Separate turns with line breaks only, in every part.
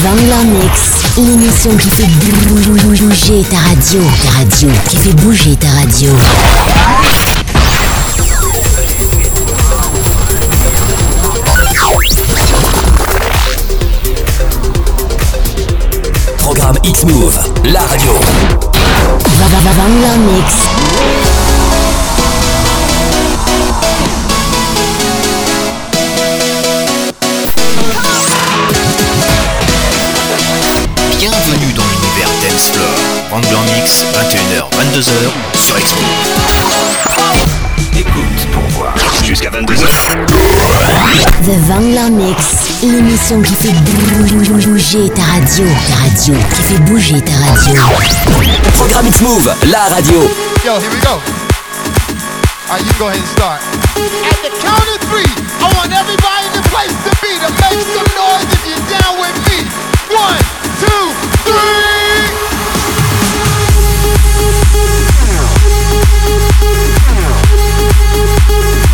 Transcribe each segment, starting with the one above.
Vangler Mix, l'émission qui fait bouger ta radio, ta radio, qui fait bouger ta radio.
Programme X-Move, la radio.
Vangler Mix.
22h sur Expo. Écoute pour voir jusqu'à 22h.
The Vangler Mix, l'émission qui fait bouger ta radio, ta radio, qui fait bouger ta radio.
Programme X-Move, la radio.
Yo, here we go. All right, you go ahead and start. At the count of three, I want everybody in the place to be to make some noise if you're down with me. One, two, three.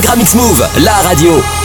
Programme X-Move, la radio.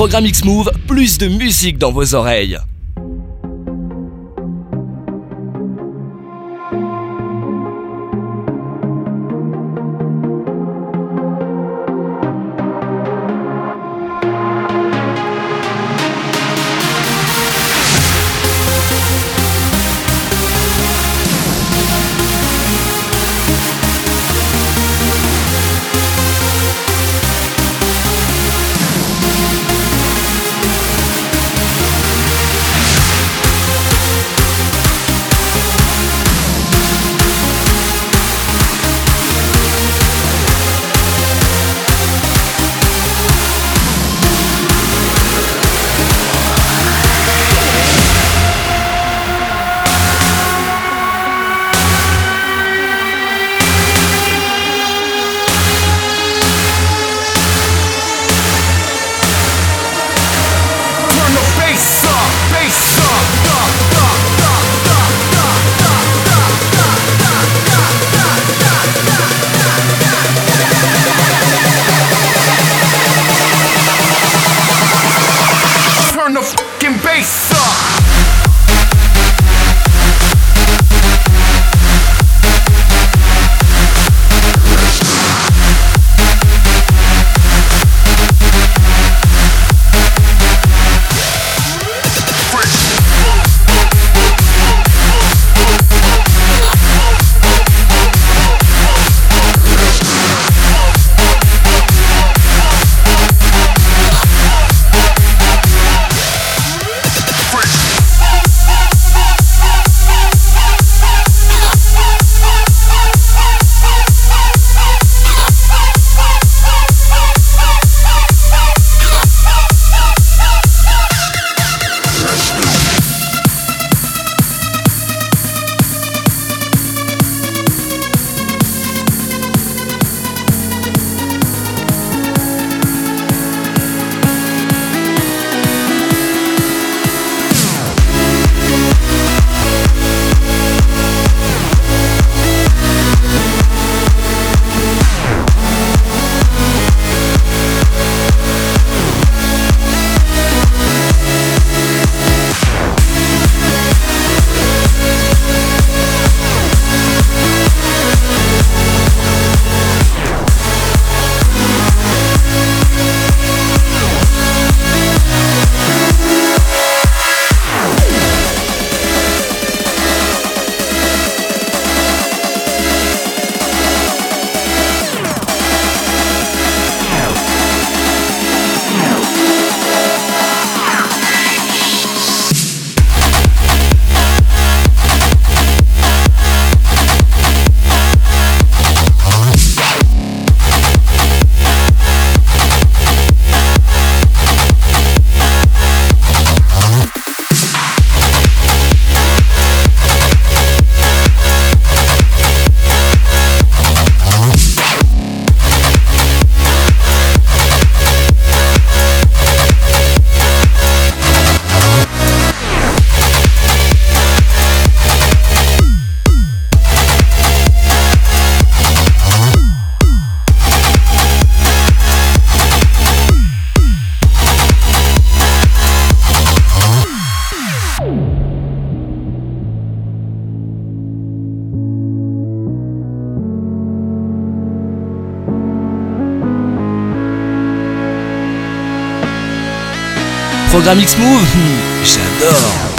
Programme X-Move, plus de musique dans vos oreilles. Programme X-Move, j'adore.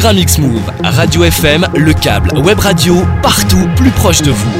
Programme X-Move, Radio FM, le câble, web radio, partout, plus proche de vous.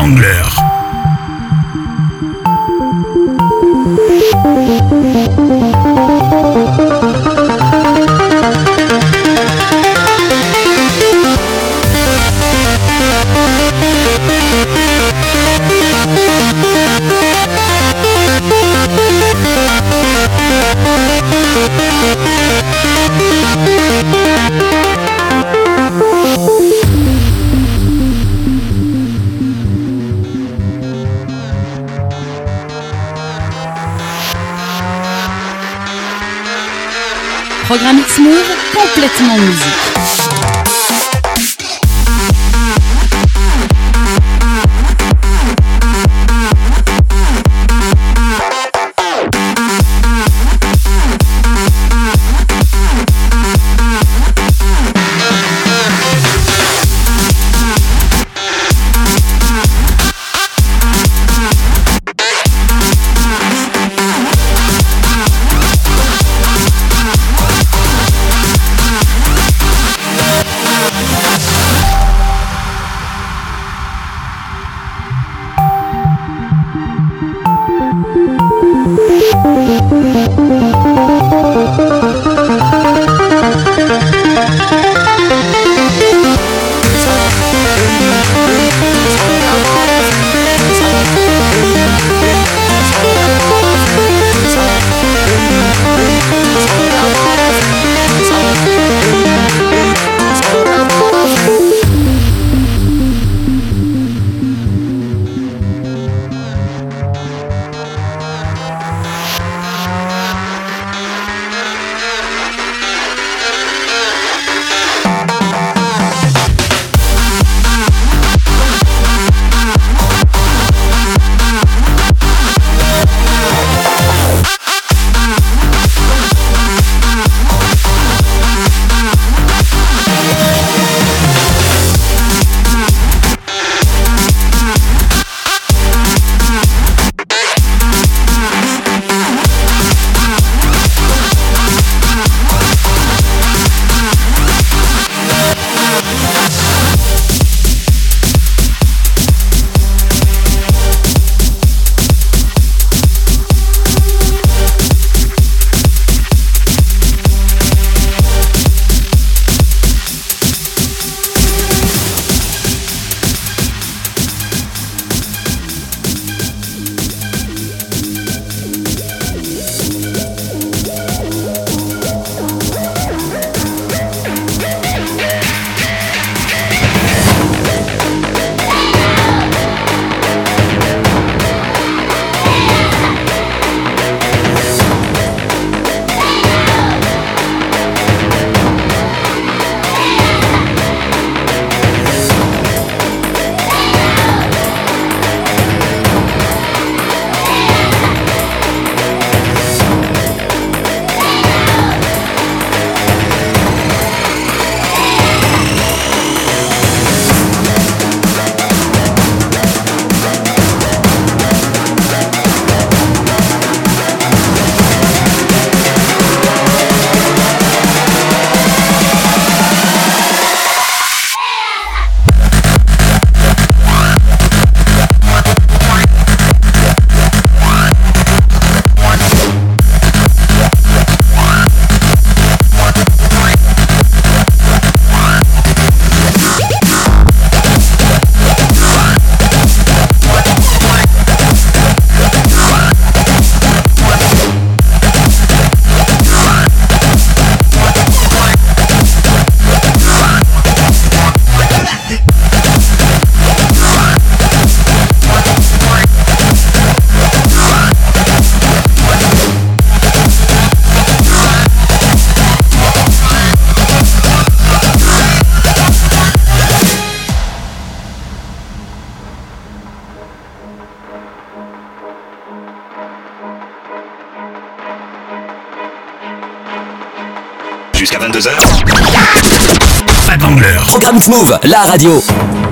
Pas
Move, la radio.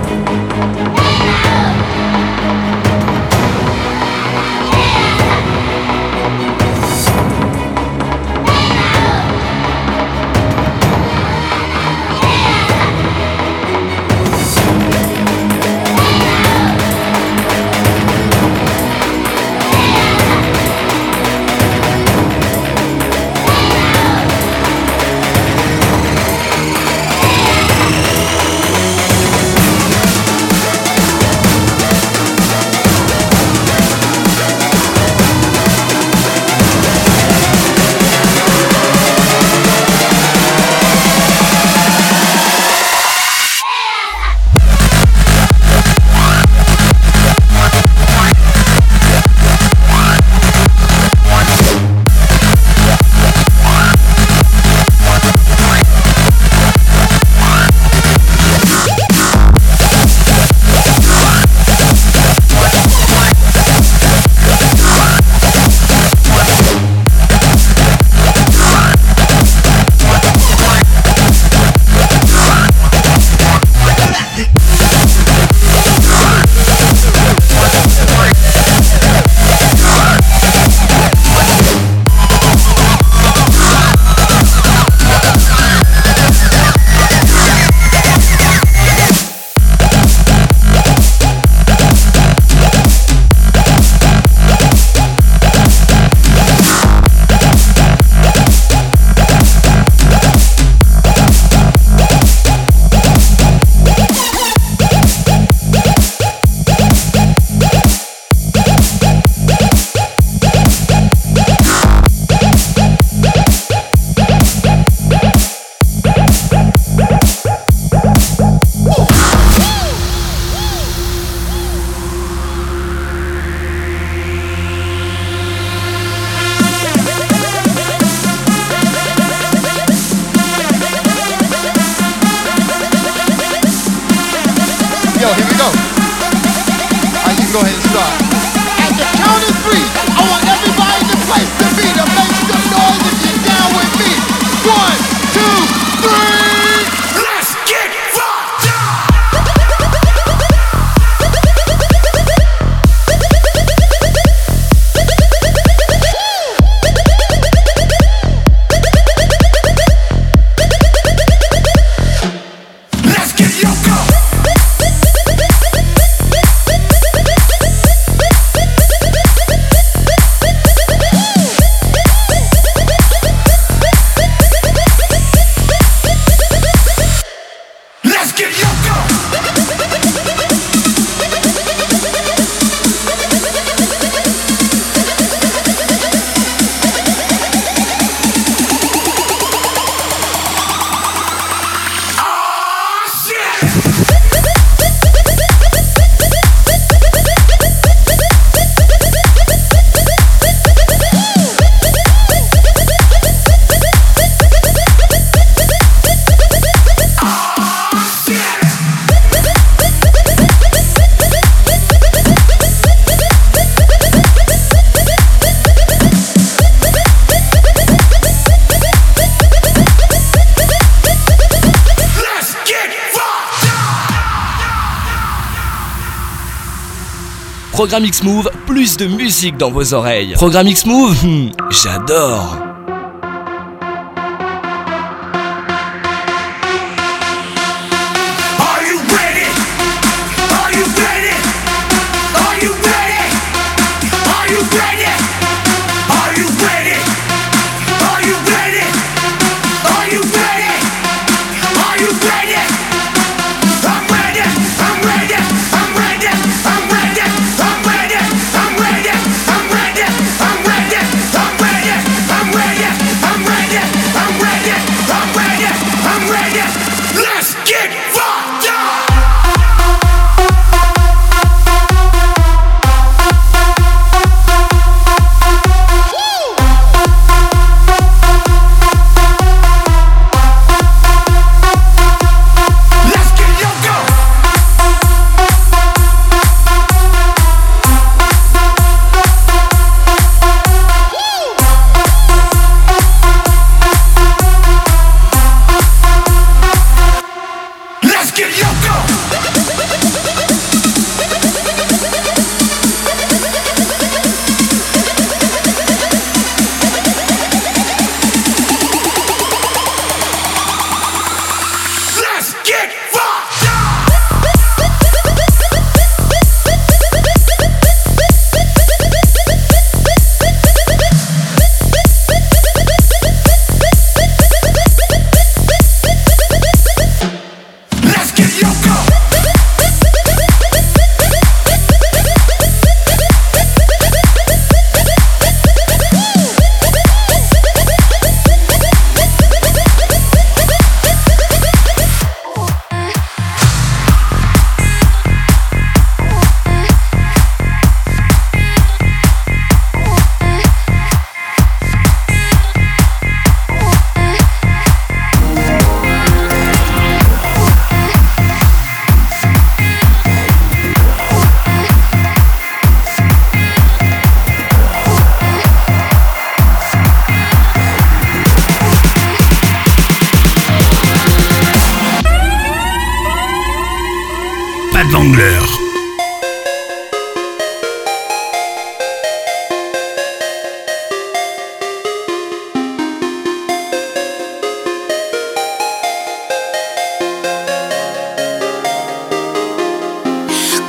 Programme X-Move, plus de musique dans vos oreilles. Programme X-Move hmm, J'adore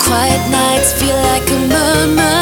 Quiet nights feel like a murmur,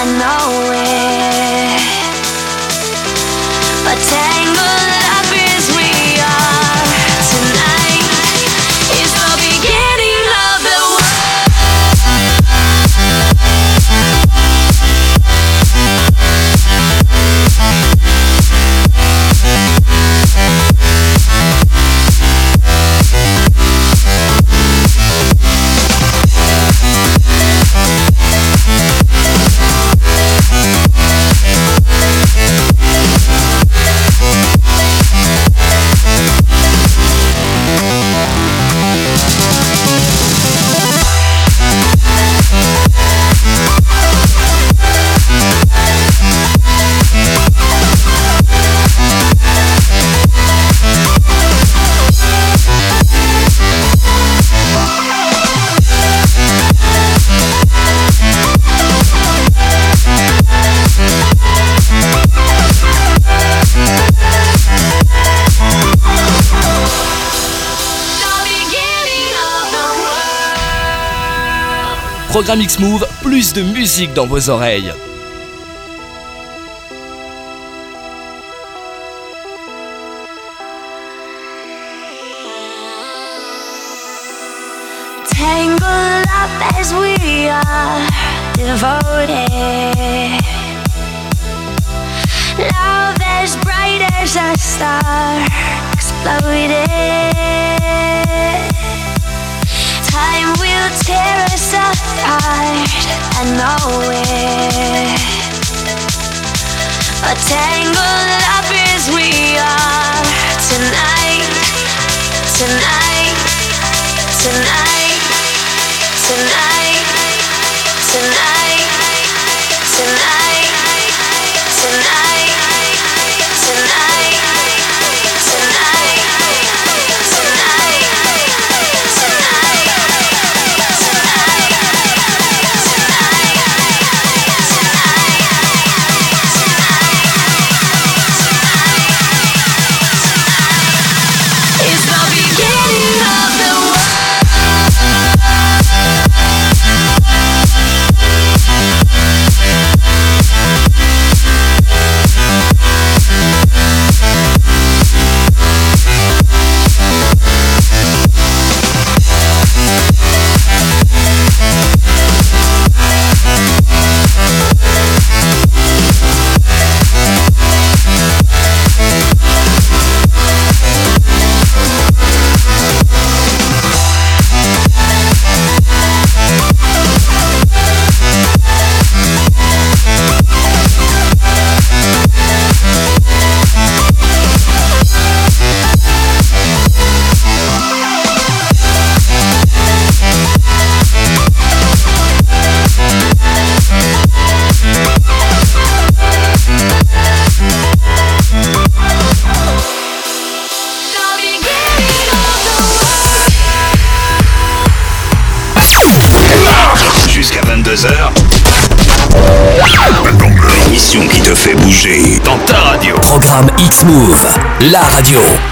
I know it.
programme X-Move, plus de musique dans vos oreilles.
tonight
la radio.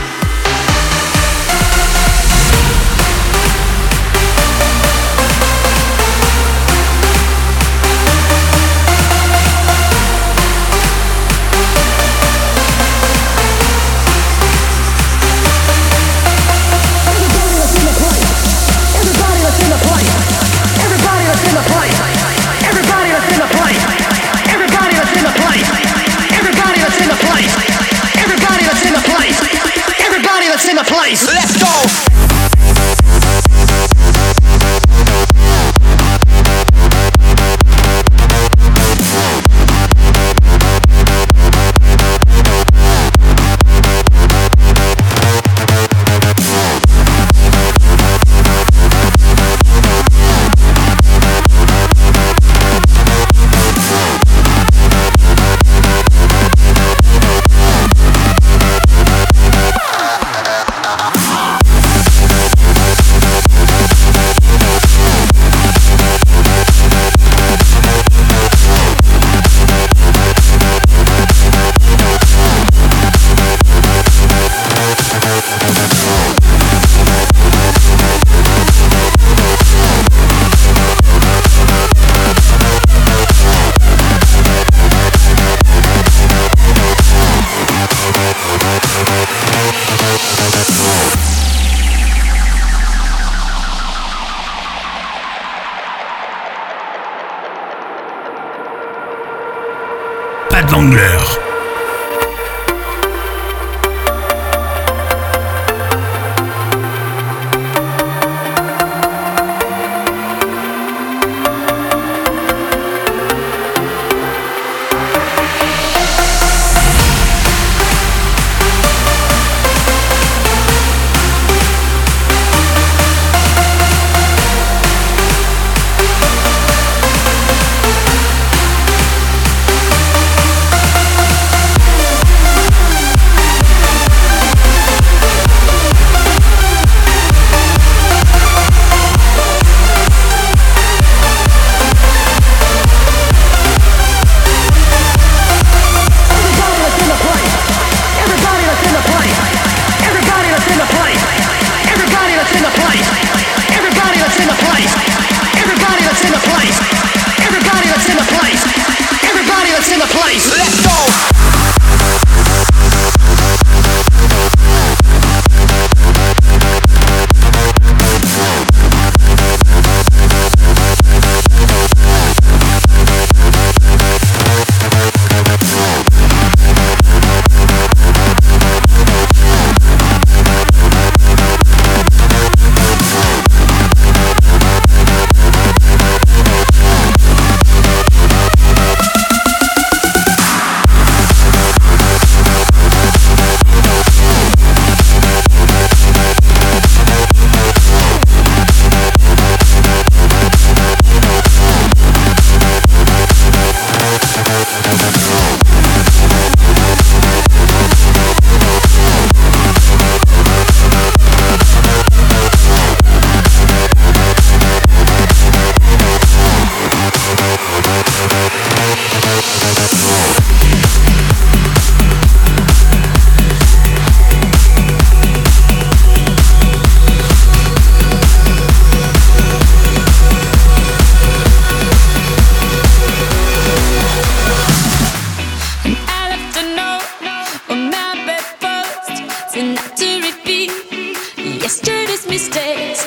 be yesterday's
mistake.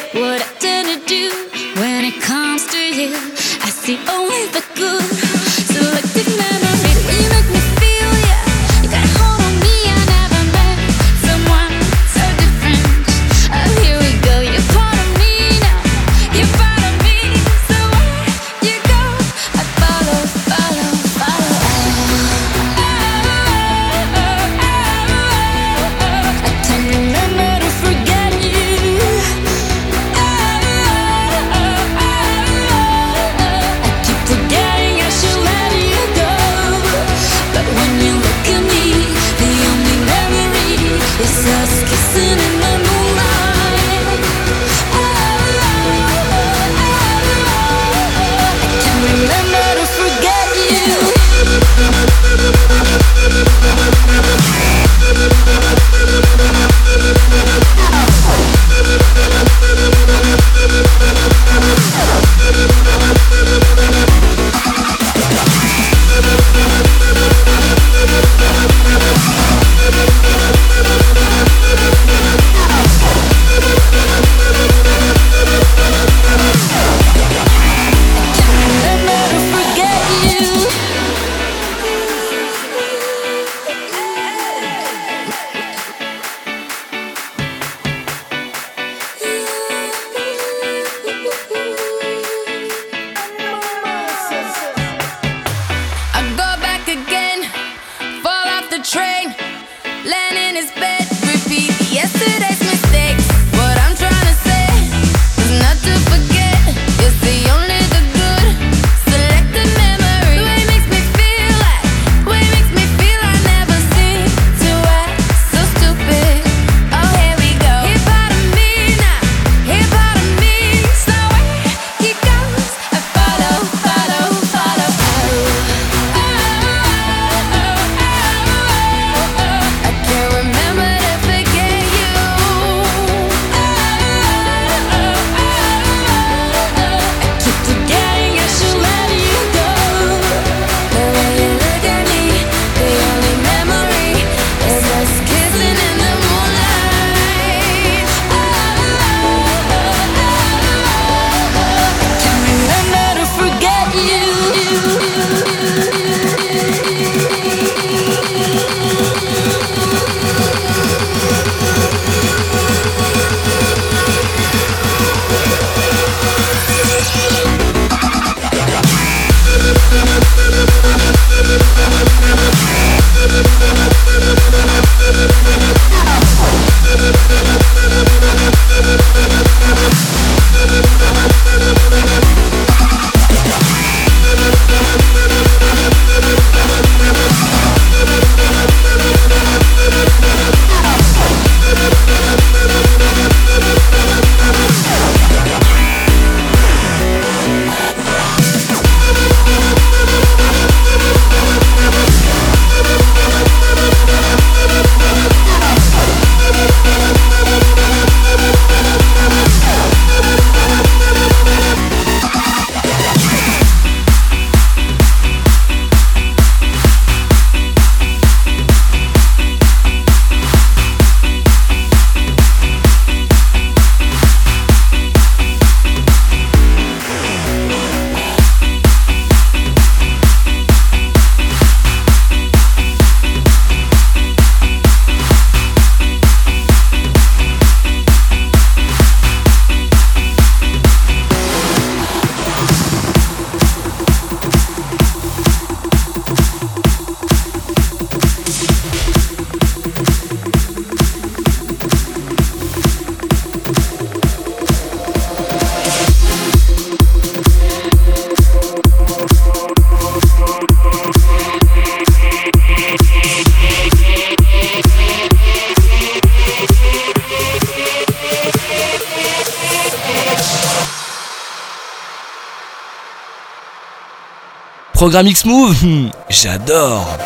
Programme X-Move. J'adore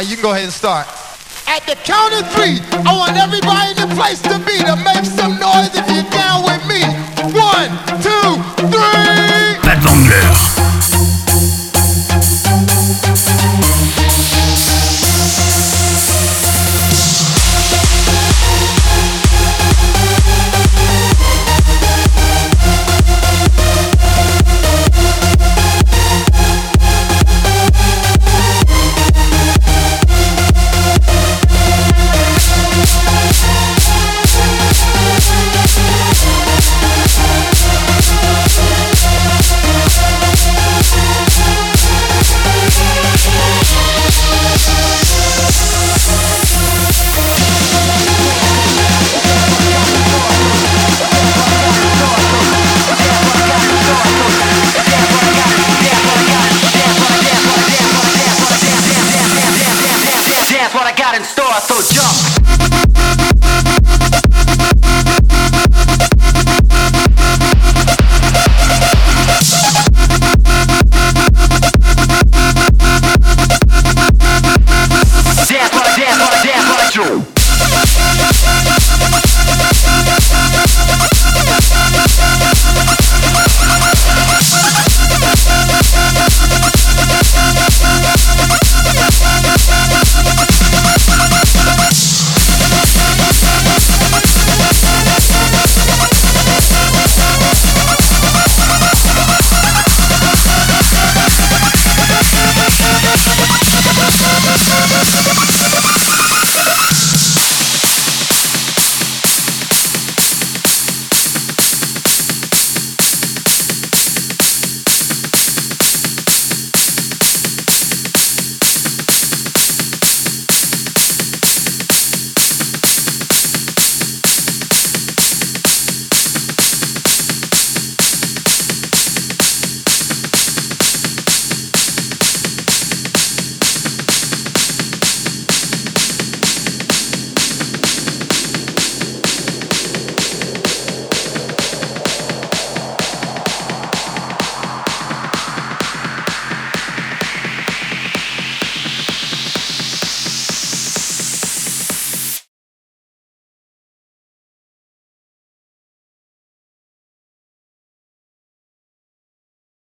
right, you can go ahead and start. At the count of three, I want everybody in the place to be to make